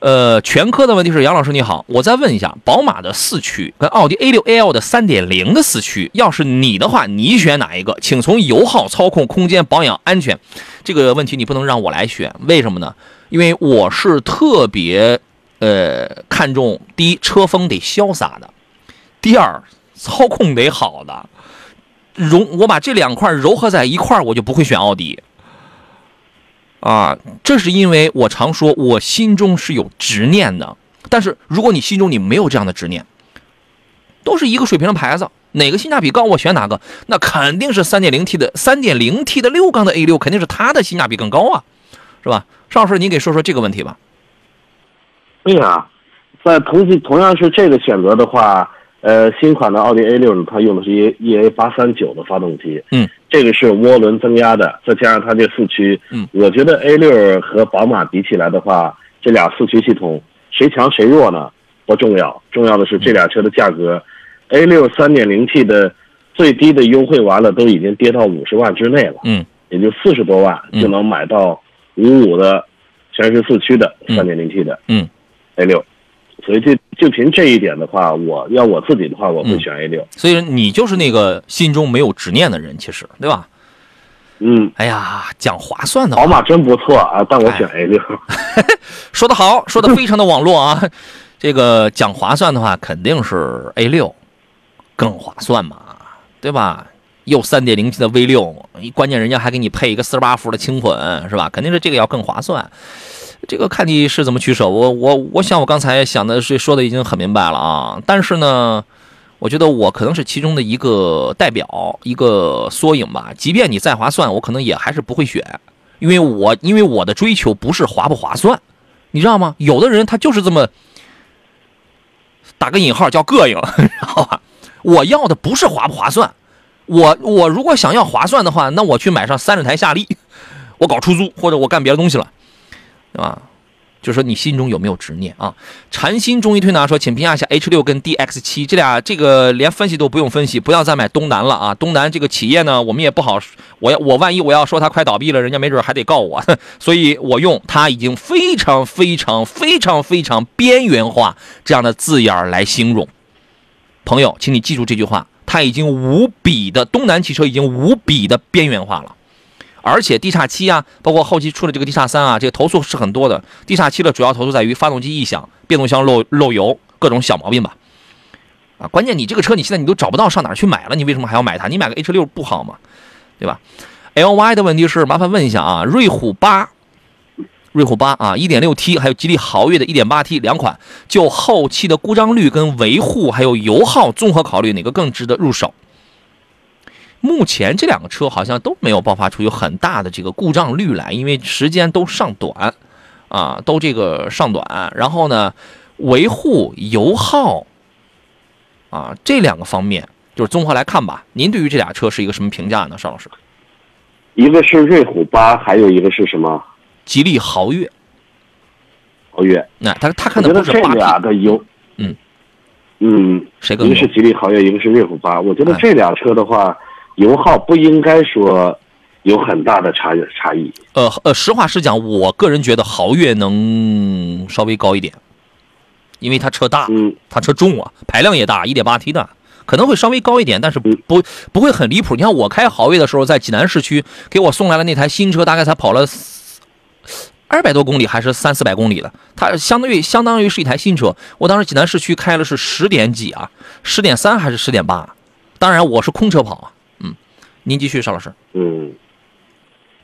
呃，全科的问题是，杨老师你好，我再问一下，宝马的四驱跟奥迪 A6L 的3.0的四驱，要是你的话，你选哪一个？请从油耗、操控、空间、保养、安全这个问题，你不能让我来选，为什么呢？因为我是特别呃看重第一，车风得潇洒的；第二，操控得好的。融我把这两块糅合在一块儿，我就不会选奥迪。啊，这是因为我常说，我心中是有执念的。但是如果你心中你没有这样的执念，都是一个水平的牌子，哪个性价比高，我选哪个，那肯定是 3.0T 的 3.0T 的六缸的 A6，肯定是它的性价比更高啊，是吧？邵老师，您给说说这个问题吧。对呀、在同同样是这个选择的话，呃，新款的奥迪 A 六呢，它用的是 E E A 八三九的发动机，嗯，这个是涡轮增压的，再加上它这四驱，嗯，我觉得 A 六和宝马比起来的话，这俩四驱系统谁强谁弱呢？不重要，重要的是这俩车的价格，A 六三点零 T 的最低的优惠完了都已经跌到五十万之内了，嗯也就四十多万嗯就能买到五五的全时四驱的嗯三点零 T 的，嗯 A 六，所以就就凭这一点的话，我要我自己的话，我会嗯选 A 六。所以你就是那个心中没有执念的人，其实对吧？嗯，哎呀，讲划算的话宝马真不错啊，但我选 A 六。说的好，说的非常的网络啊。这个讲划算的话，肯定是 A 六更划算嘛，对吧？又三点零 T 的 V 六，关键人家还给你配一个四十八伏的轻混，是吧？肯定是这个要更划算。这个看你是怎么取舍。我我我想我刚才想的是说的已经很明白了啊，但是呢，我觉得我可能是其中的一个代表，一个缩影吧。即便你再划算，我可能也还是不会选，因为我因为我的追求不是划不划算，你知道吗？有的人他就是这么打个引号叫膈应，知道吧？我要的不是划不划算，我我如果想要划算的话，那我去买上三十台夏利，我搞出租或者我干别的东西了，对吧？就说你心中有没有执念啊？禅心中医推拿说，请评价一下 H 六跟 DX 七这俩，这个连分析都不用分析，不要再买东南了啊！东南这个企业呢，我们也不好，我要我万一我要说它快倒闭了，人家没准还得告我，所以我用它已经非常非常非常非常边缘化这样的字眼来形容。朋友，请你记住这句话，它已经无比的东南汽车已经无比的边缘化了。而且 D 叉七啊，包括后期出的这个 D 叉三啊，这个投诉是很多的。D 叉七的主要投诉在于发动机异响、变速箱漏漏油各种小毛病吧。啊，关键你这个车你现在你都找不到上哪儿去买了，你为什么还要买它？你买个 H 六不好吗？对吧？LY 的问题是，麻烦问一下啊，瑞虎八，瑞虎八啊，1.6T 还有吉利豪越的 1.8T 两款，就后期的故障率跟维护还有油耗综合考虑，哪个更值得入手？目前这两个车好像都没有爆发出有很大的这个故障率来，因为时间都尚短，啊，都这个尚短。然后呢，维护油耗，啊，这两个方面就是综合来看吧。您对于这俩车是一个什么评价呢，邵老师？一个是瑞虎八，还有一个是什么？吉利豪越，豪越。那他他看的不是八俩的油，嗯嗯，谁更多一个是？吉利豪越，一个是瑞虎八。我觉得哎这俩车的话，油耗不应该说有很大的差差异。呃呃，实话实讲，我个人觉得豪越能稍微高一点，因为它车大，嗯，它车重啊，排量也大一点八 T 的，可能会稍微高一点，但是不嗯不不会很离谱。你看我开豪越的时候，在济南市区给我送来了那台新车，大概才跑了二百多公里，还是三四百公里的，它相当于相当于是一台新车。我当时济南市区开了是十点几啊，十点三还是十点八？当然我是空车跑啊，嗯，您继续，邵老师。嗯，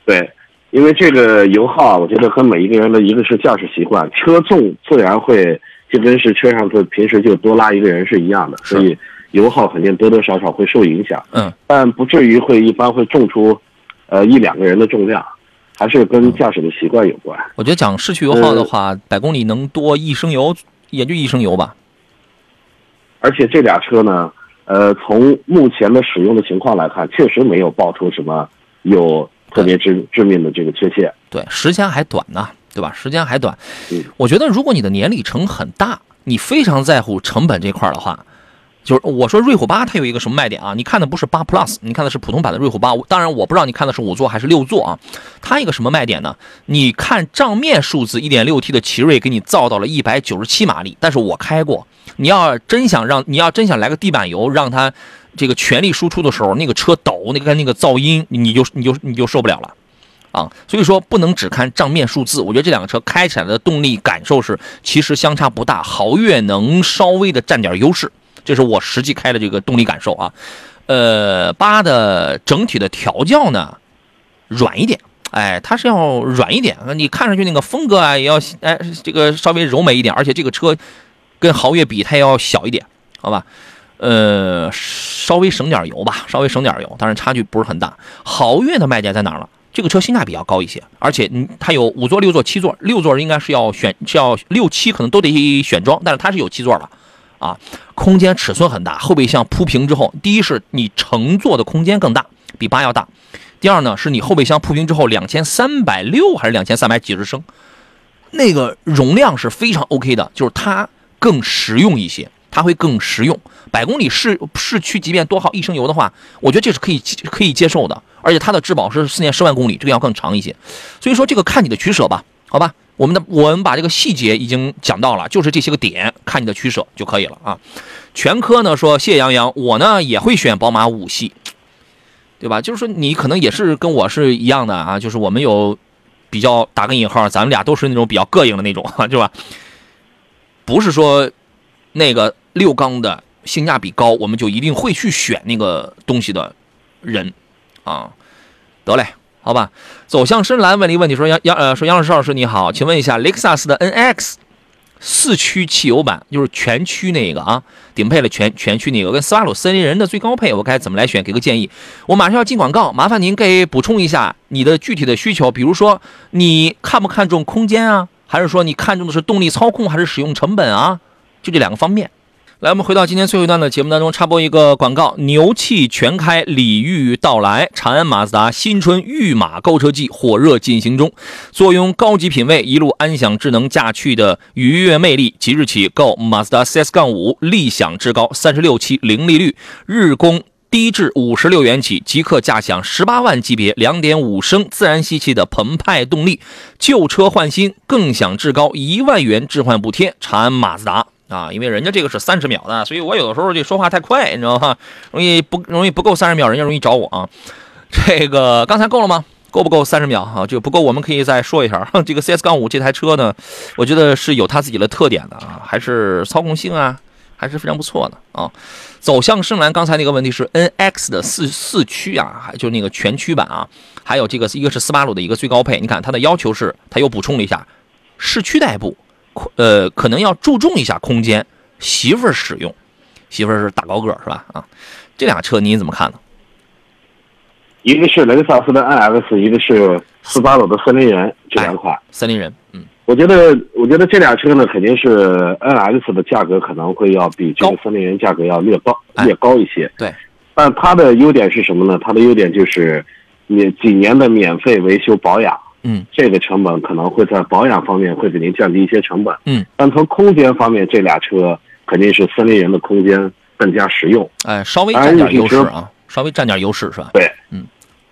对，因为这个油耗啊，我觉得和每一个人的一个是驾驶习惯，车重自然会就跟是车上就平时就多拉一个人是一样的，所以油耗肯定多多少少会受影响，嗯，但不至于会一般会重出，呃一两个人的重量，还是跟驾驶的习惯有关。我觉得讲市区油耗的话，百公里能多一升油，也就一升油吧。而且这俩车呢，呃，从目前的使用的情况来看，确实没有爆出什么有特别致致命的这个缺陷。对，时间还短呢，对吧？时间还短嗯。我觉得如果你的年里程很大，你非常在乎成本这块儿的话，就是我说瑞虎八它有一个什么卖点啊？你看的不是八 Plus，你看的是普通版的瑞虎八。当然我不知道你看的是五座还是六座啊。它一个什么卖点呢？你看账面数字1.6 T 的奇瑞给你造到了197马力，但是我开过，你要真想让你要真想来个地板油，让它这个全力输出的时候，那个车抖，那个那个噪音，你就你就你就受不了了。啊，所以说不能只看账面数字，我觉得这两个车开起来的动力感受是其实相差不大，豪越能稍微的占点优势，这是我实际开的这个动力感受啊。呃，八的整体的调教呢软一点，哎，它是要软一点，你看上去那个风格啊也要哎这个稍微柔美一点，而且这个车跟豪越比它要小一点，好吧？呃，稍微省点油吧，稍微省点油，当然差距不是很大。豪越的卖点在哪儿了？这个车性价比要高一些，而且嗯，它有五座、六座、七座，六座应该是要选是要六七可能都得选装，但是它是有七座的，啊，空间尺寸很大，后备箱铺平之后，第一是你乘坐的空间更大，比八要大；第二呢，是你后备箱铺平之后，两千三百六还是两千三百几十升，那个容量是非常 OK 的，就是它更实用一些，它会更实用。百公里市市区即便多耗一升油的话，我觉得这是可以可以接受的，而且它的质保是四年十万公里，这个要更长一些。所以说这个看你的取舍吧，好吧？我们的我们把这个细节已经讲到了，就是这些个点，看你的取舍就可以了啊。全科呢说谢谢杨洋，我呢也会选宝马五系，对吧？就是说你可能也是跟我是一样的啊，就是我们有比较打个引号，咱们俩都是那种比较膈应的那种，对吧？不是说那个六缸的性价比高，我们就一定会去选那个东西的人啊。得嘞，好吧。走向深蓝问了一个问题，说杨杨呃说杨老师老师你好，请问一下雷克萨斯的 NX 四驱汽油版，就是全驱那个啊，顶配了全全驱那个，跟斯巴鲁森林人的最高配，我该怎么来选？给个建议。我马上要进广告，麻烦您给补充一下你的具体的需求，比如说你看不看重空间啊，还是说你看重的是动力操控，还是使用成本啊？就这两个方面。来，我们回到今天最后一段的节目当中，插播一个广告：牛气全开，礼遇到来，长安马自达新春御马购车季火热进行中。坐拥高级品味，一路安享智能驾趣的愉悦魅力，即日起购马自达 CS 杠五，立享至高三十六期零利率，日供。低至五十六元起，即刻驾享十八万级别两点五升自然吸气的澎湃动力，旧车换新更享至高一万元置换补贴。长安马自达啊，因为人家这个是三十秒的，所以我有的时候这说话太快，你知道吗？容易不容易不够三十秒，人家容易找我啊。这个刚才够了吗？够不够三十秒啊？这个不够，我们可以再说一下。这个 CS 杠五这台车呢，我觉得是有它自己的特点的啊，还是操控性啊，还是非常不错的啊。走向深蓝，刚才那个问题是 NX 的四四驱啊，还就那个全驱版啊，还有这个一个是斯巴鲁的一个最高配，你看它的要求是，它又补充了一下市区代步，呃，可能要注重一下空间，媳妇儿使用，媳妇儿是大高个儿是吧？啊，这俩车你怎么看呢？一个是雷克萨斯的 NX，一个是斯巴鲁的森林人，这两款。森林人，嗯，我觉得，我觉得这俩车呢，肯定是 NX 的价格可能会要比这个森林人价格要略高，哎略高一些。对，但它的优点是什么呢？它的优点就是，你几年的免费维修保养，嗯，这个成本可能会在保养方面会给您降低一些成本。嗯，但从空间方面，这俩车肯定是森林人的空间更加实用。哎，稍微占点优势啊，稍微占点优势是吧？对，嗯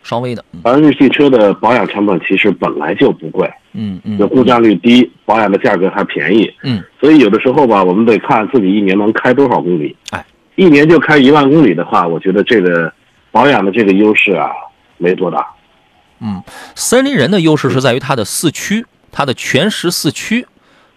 稍微的，嗯而日系车的保养成本其实本来就不贵，嗯嗯就故障率低，保养的价格还便宜。嗯，所以有的时候吧，我们得看自己一年能开多少公里。哎，一年就开一万公里的话，我觉得这个保养的这个优势啊，没多大。嗯，森林人的优势是在于它的四驱，它的全时四驱，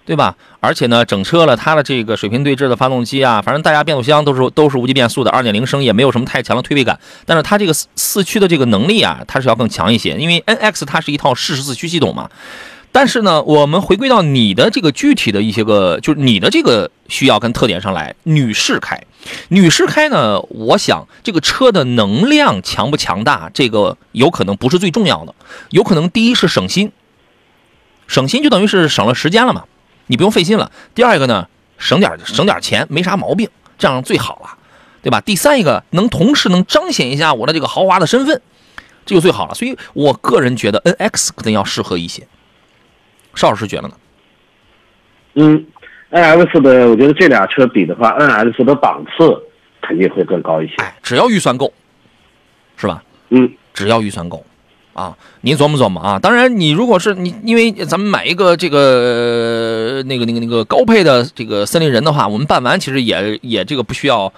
对吧？而且呢，整车了它的这个水平对置的发动机啊，反正大家变速箱都是都是无级变速的，二点零升也没有什么太强的推背感。但是它这个四四驱的这个能力啊，它是要更强一些，因为 NX 它是一套适时四驱系统嘛。但是呢，我们回归到你的这个具体的一些个，就是你的这个需要跟特点上来，女士开，女士开呢，我想这个车的能量强不强大，这个有可能不是最重要的，有可能第一是省心，省心就等于是省了时间了嘛，你不用费心了。第二个呢，省点省点钱，没啥毛病，这样最好了，对吧？第三一个能同时能彰显一下我的这个豪华的身份，这就最好了。所以我个人觉得 NX 可能要适合一些。邵老师觉得呢？嗯，NX 的，我觉得这俩车比的话，NX 的档次肯定会更高一些。哎，只要预算够，是吧？嗯，只要预算够，啊，您琢磨琢磨啊。当然，你如果是你，因为咱们买一个这个、呃那个那个那个高配的这个森林人的话，我们办完其实也也这个不需要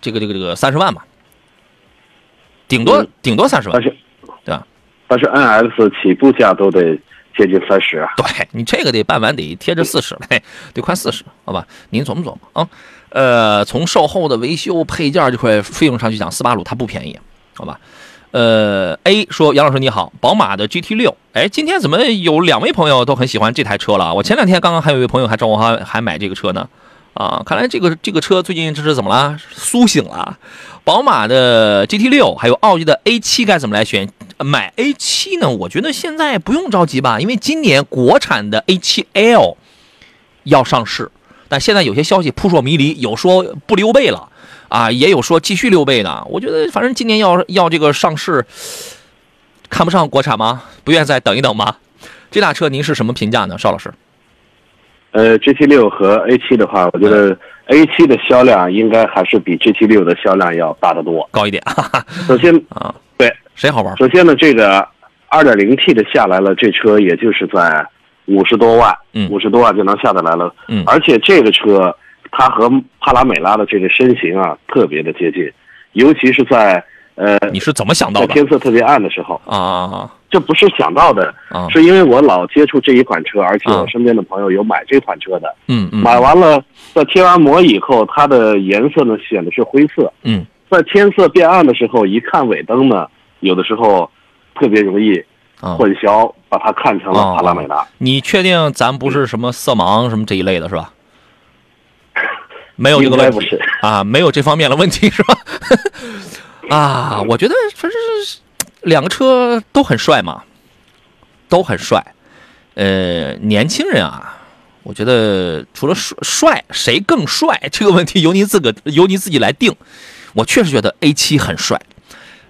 这个这个这个三十万嘛，顶多、嗯顶多三十万但，是，对吧？但是 NX 起步价都得接近三十啊。对你这个得办完得贴着四十来，得快四十，好吧？您琢磨琢磨啊。呃，从售后的维修配件这块费用上去讲，斯巴鲁它不便宜，好吧？呃，A 说杨老师你好，宝马的 GT 六，哎，今天怎么有两位朋友都很喜欢这台车了？我前两天刚刚还有一位朋友还找我还还买这个车呢，啊，看来这个这个车最近这是怎么了？苏醒了。宝马的 GT 六还有奥迪的 A 七该怎么来选？呃买 A 七呢？我觉得现在不用着急吧，因为今年国产的 A 七 L 要上市，但现在有些消息扑朔迷离，有说不溜背了啊，也有说继续溜背的。我觉得反正今年要要这个上市，看不上国产吗？不愿再等一等吗？这俩车您是什么评价呢，邵老师？呃，GT 六和 A 七的话，我觉得 A 七的销量应该还是比 GT 六的销量要大得多。高一点，首先，啊，对，谁好玩？首先呢，这个二点零 T 的下来了，这车也就是在五十多万，嗯。五十多万就能下得来了。嗯。而且这个车它和帕拉梅拉的这个身形啊特别的接近，尤其是在呃你是怎么想到在的？天色特别暗的时候，啊啊这不是想到的，啊！是因为我老接触这一款车，而且啊。我身边的朋友有买这款车的，嗯嗯买完了在贴完膜以后，它的颜色呢显得是灰色，嗯。在天色变暗的时候，一看尾灯呢，有的时候特别容易啊。混淆，把它看成了帕拉梅拉。你确定咱不是什么色盲什么这一类的是吧？没有这个问题啊，没有这方面的问题是吧？啊，我觉得反正是两个车都很帅嘛，都很帅。呃，年轻人啊，我觉得除了帅帅，谁更帅这个问题由您自个由您自己来定。我确实觉得 A 七很帅。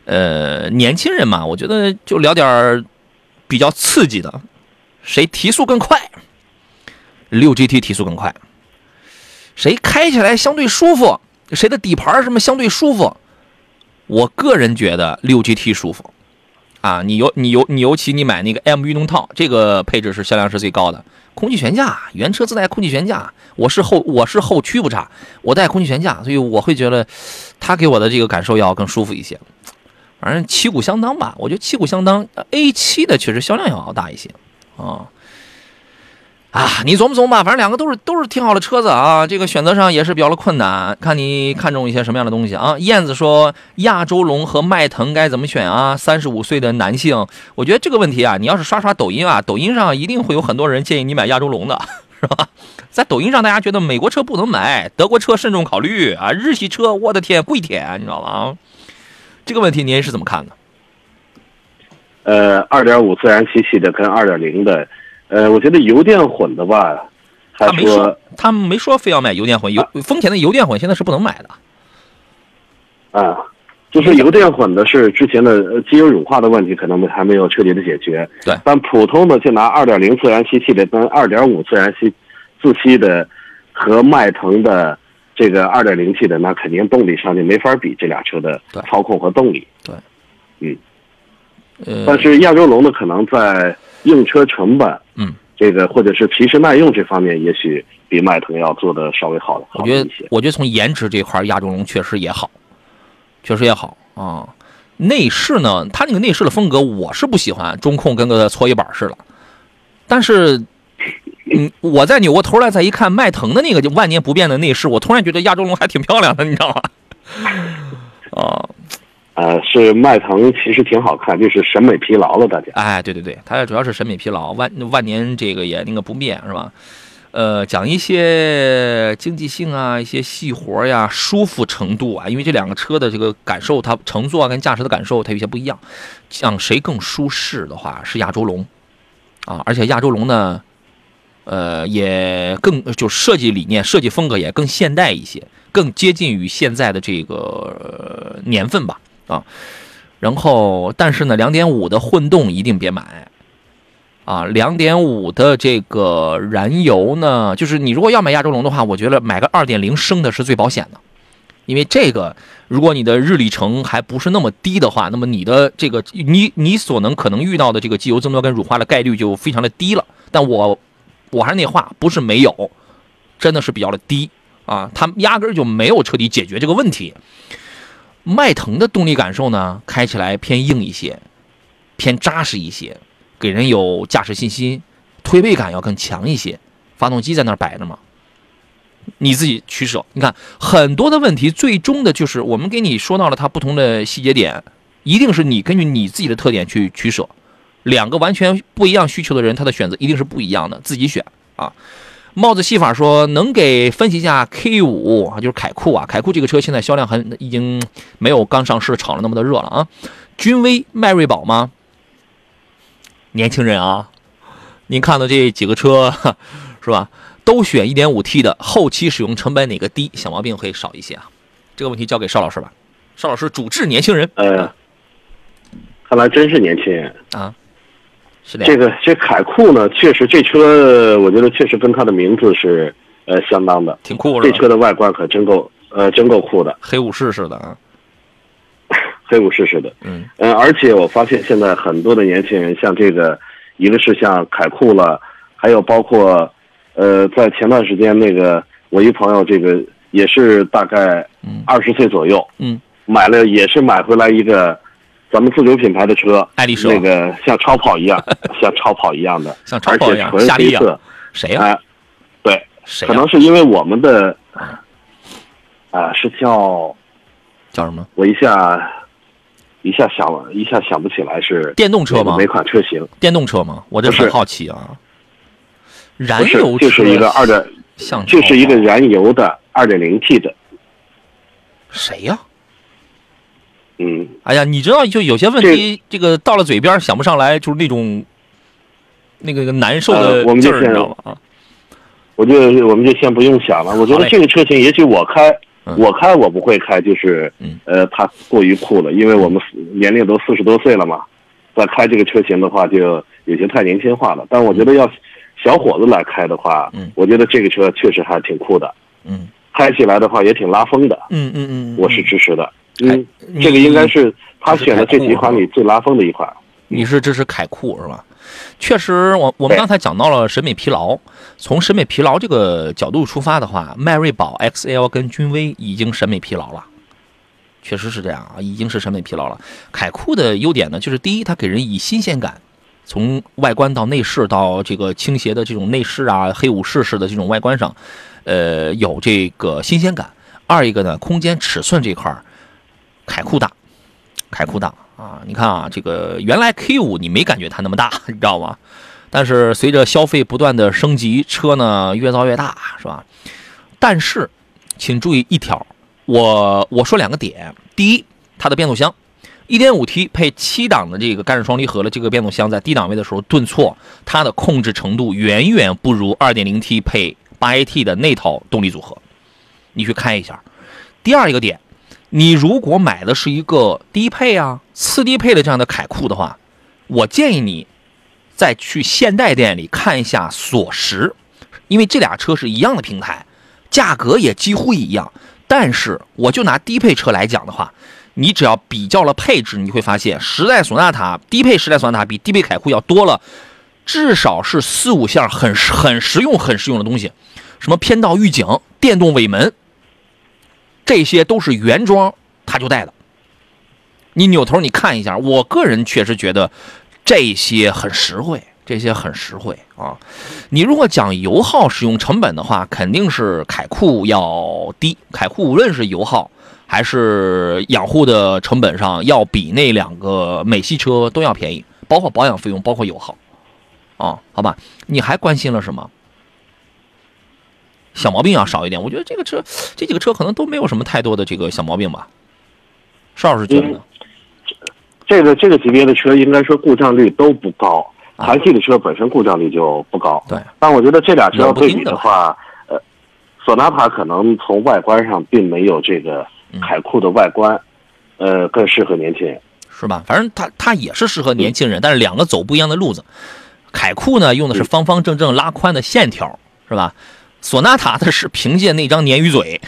呃，年轻人嘛，我觉得就聊点比较刺激的，谁提速更快？六 GT 提速更快，谁开起来相对舒服？谁的底盘什么相对舒服？我个人觉得六 GT 舒服啊！你尤你尤你尤其你买那个 M 运动套，这个配置是销量是最高的。空气悬架，原车自带空气悬架。我是后我是后驱不差，我带空气悬架，所以我会觉得它给我的这个感受要更舒服一些。反正旗鼓相当吧，我觉得旗鼓相当。A 7的确实销量要大一些啊。啊，你琢磨琢磨吧，反正两个都是都是挺好的车子啊，这个选择上也是比较的困难，看你看中一些什么样的东西啊。燕子说，亚洲龙和迈腾该怎么选啊？三十五岁的男性，我觉得这个问题啊，你要是刷刷抖音啊，抖音上一定会有很多人建议你买亚洲龙的，是吧？在抖音上，大家觉得美国车不能买，德国车慎重考虑啊，日系车，我的天，跪舔，你知道吗？啊这个问题您是怎么看的？呃，二点五自然吸气的跟二点零的，呃，我觉得油电混的吧，他没说，他没说非要买油电混，油丰田的油电混现在是不能买的。啊，就是油电混的是之前的呃机油乳化的问题，可能还没有彻底的解决。对但普通的就拿二点零自然吸气的跟二点五自然吸自吸的和迈腾的这个二点零 T 的，那肯定动力上就没法比这俩车的操控和动力。呃，但是亚洲龙呢，可能在用车成本，嗯，这个或者是皮实耐用这方面，也许比迈腾要做的稍微好我觉得我觉得从颜值这块，亚洲龙确实也好，确实也好啊。内饰呢，它那个内饰的风格我是不喜欢，中控跟个搓衣板似的。但是，嗯，我再扭过头来再一看迈腾的那个就万年不变的内饰，我突然觉得亚洲龙还挺漂亮的，你知道吗？啊，呃，是迈腾其实挺好看，就是审美疲劳了，大家。哎，对对对，它主要是审美疲劳，万万年这个也那个不变是吧？呃，讲一些经济性啊，一些细活呀，舒服程度啊，因为这两个车的这个感受，它乘坐啊跟驾驶的感受它有些不一样。像谁更舒适的话，是亚洲龙啊，而且亚洲龙呢，呃，也更就设计理念、设计风格也更现代一些，更接近于现在的这个、年份吧啊。然后，但是呢，两点五的混动一定别买。啊，两点五的这个燃油呢，就是你如果要买亚洲龙的话，我觉得买个二点零升的是最保险的，因为这个如果你的日里程还不是那么低的话，那么你的这个你你所能可能遇到的这个机油增多跟乳化的概率就非常的低了。但我我还是那话，不是没有，真的是比较的低啊，它压根就没有彻底解决这个问题。迈腾的动力感受呢，开起来偏硬一些，偏扎实一些。给人有驾驶信心，推背感要更强一些。发动机在那儿摆着嘛，你自己取舍。你看很多的问题，最终的就是我们给你说到了它不同的细节点，一定是你根据你自己的特点去取舍。两个完全不一样需求的人，他的选择一定是不一样的，自己选啊。帽子戏法说，能给分析一下 K 五啊，就是凯酷啊，凯酷这个车现在销量很已经没有刚上市炒了那么的热了啊。君威、迈锐宝吗？年轻人啊，您看到这几个车 是吧？都选 1.5T 的，后期使用成本哪个低，小毛病会少一些啊？这个问题交给邵老师吧。邵老师主治年轻人呃，看来真是年轻人。啊，是的，这个这凯酷呢，确实这车，我觉得确实跟它的名字是呃相当的。挺酷的？这车的外观可真够呃真够酷的，黑武士似的啊，黑武士似的。嗯嗯，而且我发现现在很多的年轻人，像这个，一个是像凯酷了，还有包括，呃，在前段时间那个我一朋友，这个也是大概嗯二十岁左右，嗯，买了也是买回来一个咱们自主品牌的车，爱丽舍那个像超跑一样，像超跑一样的，像超跑一样纯夏利啊黑色，谁呀、哎，对，可能是因为我们的，啊、是叫叫什么？我一下一下想了一下想不起来是电动车吗哪？款车型？电动车吗？我这很好奇啊。燃油，车就是一个二点，像就是一个燃油的二点零 T 的，谁呀、嗯，哎呀，你知道，就有些问题，这个到了嘴边想不上来，就是那种那个难受的呃我们劲儿，你就先知道吗？啊，我就我们就先不用想了。我觉得这个车型，也许我开，嗯。我开我不会开，就是嗯。呃，它过于酷了，因为我们年龄都四十多岁了嘛，再开这个车型的话，就有些太年轻化了。但我觉得要小伙子来开的话，嗯。我觉得这个车确实还挺酷的，嗯。开起来的话也挺拉风的，嗯嗯嗯，我是支持的。哎嗯，这个应该是他选的这几款里最拉风的一款。你是支持凯酷是吧？确实，我我们刚才讲到了审美疲劳。从审美疲劳这个角度出发的话，迈锐宝 XL 跟君威已经审美疲劳了，确实是这样啊，已经是审美疲劳了。凯酷的优点呢，就是第一，它给人以新鲜感，从外观到内饰到这个倾斜的这种内饰啊，黑武士式的这种外观上，呃，有这个新鲜感。二一个呢，空间尺寸这块儿，凯酷大，凯酷大啊！你看啊，这个原来 K 五你没感觉它那么大，你知道吗？但是随着消费不断的升级，车呢越造越大，是吧？但是，请注意一条，我我说两个点。第一，它的变速箱，1.5T 配七档的这个干式双离合的这个变速箱，在低档位的时候顿挫，它的控制程度远远不如 2.0T 配 8AT 的那套动力组合。你去看一下。第二一个点，你如果买的是一个低配啊、次低配的这样的凯酷的话，我建议你再去现代店里看一下索石，因为这俩车是一样的平台，价格也几乎一样。但是我就拿低配车来讲的话，你只要比较了配置，你会发现时代索纳塔低配时代索纳塔比低配凯酷要多了，至少是四五项很很实用、很实用的东西，什么偏道预警、电动尾门，这些都是原装它就带的。你扭头你看一下，我个人确实觉得这些很实惠，这些很实惠啊。你如果讲油耗使用成本的话，肯定是凯酷要低。凯酷无论是油耗还是养护的成本上，要比那两个美系车都要便宜，包括保养费用，包括油耗啊。好吧，你还关心了什么？小毛病要少一点，我觉得这个车这几个车可能都没有什么太多的这个小毛病吧。邵老师觉得呢？这个这个级别的车应该说故障率都不高，啊韩系的车本身故障率就不高。对，但我觉得这俩车要对比的的话，呃，索纳塔可能从外观上并没有这个嗯凯酷的外观，呃，更适合年轻人。是吧？反正它它也是适合年轻人，但是两个走不一样的路子。凯酷呢用的是方方正正拉宽的线条，是吧？索纳塔的是凭借那张鲶鱼嘴，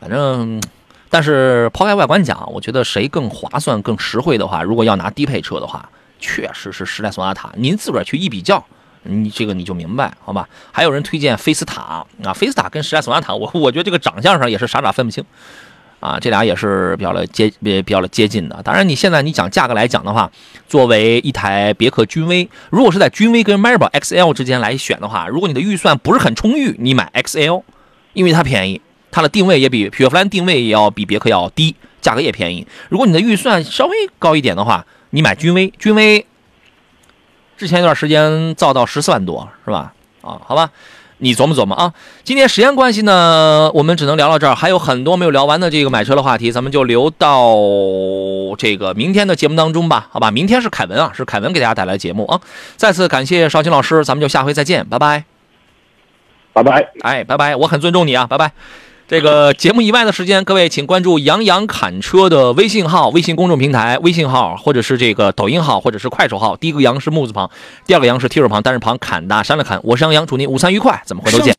反正，但是抛开外观讲，我觉得谁更划算、更实惠的话，如果要拿低配车的话，确实是时代索纳塔。您自个儿去一比较，你这个你就明白，好吧？还有人推荐菲斯塔啊，菲斯塔跟时代索纳塔，我我觉得这个长相上也是傻傻分不清。啊，这俩也是比较的接比比较的接近的。当然，你现在你讲价格来讲的话，作为一台别克君威，如果是在君威跟 Maribel XL 之间来选的话，如果你的预算不是很充裕，你买 XL，因为它便宜，它的定位也比雪佛兰定位也要比别克要低，价格也便宜。如果你的预算稍微高一点的话，你买君威，君威之前一段时间造到十四万多，是吧？啊，好吧。你琢磨琢磨啊！今天时间关系呢，我们只能聊到这儿，还有很多没有聊完的这个买车的话题，咱们就留到这个明天的节目当中吧，好吧？明天是凯文啊，是凯文给大家带来的节目啊！再次感谢邵青老师，咱们就下回再见，拜拜！拜拜。哎，拜拜！我很尊重你啊，拜拜！这个节目以外的时间，各位请关注杨洋侃车的微信号、微信公众平台、微信号，或者是这个抖音号，或者是快手号。第一个杨是木字旁，第二个杨是提手旁，单人旁，侃大山的侃。我是杨洋，祝您午餐愉快，咱们回头见。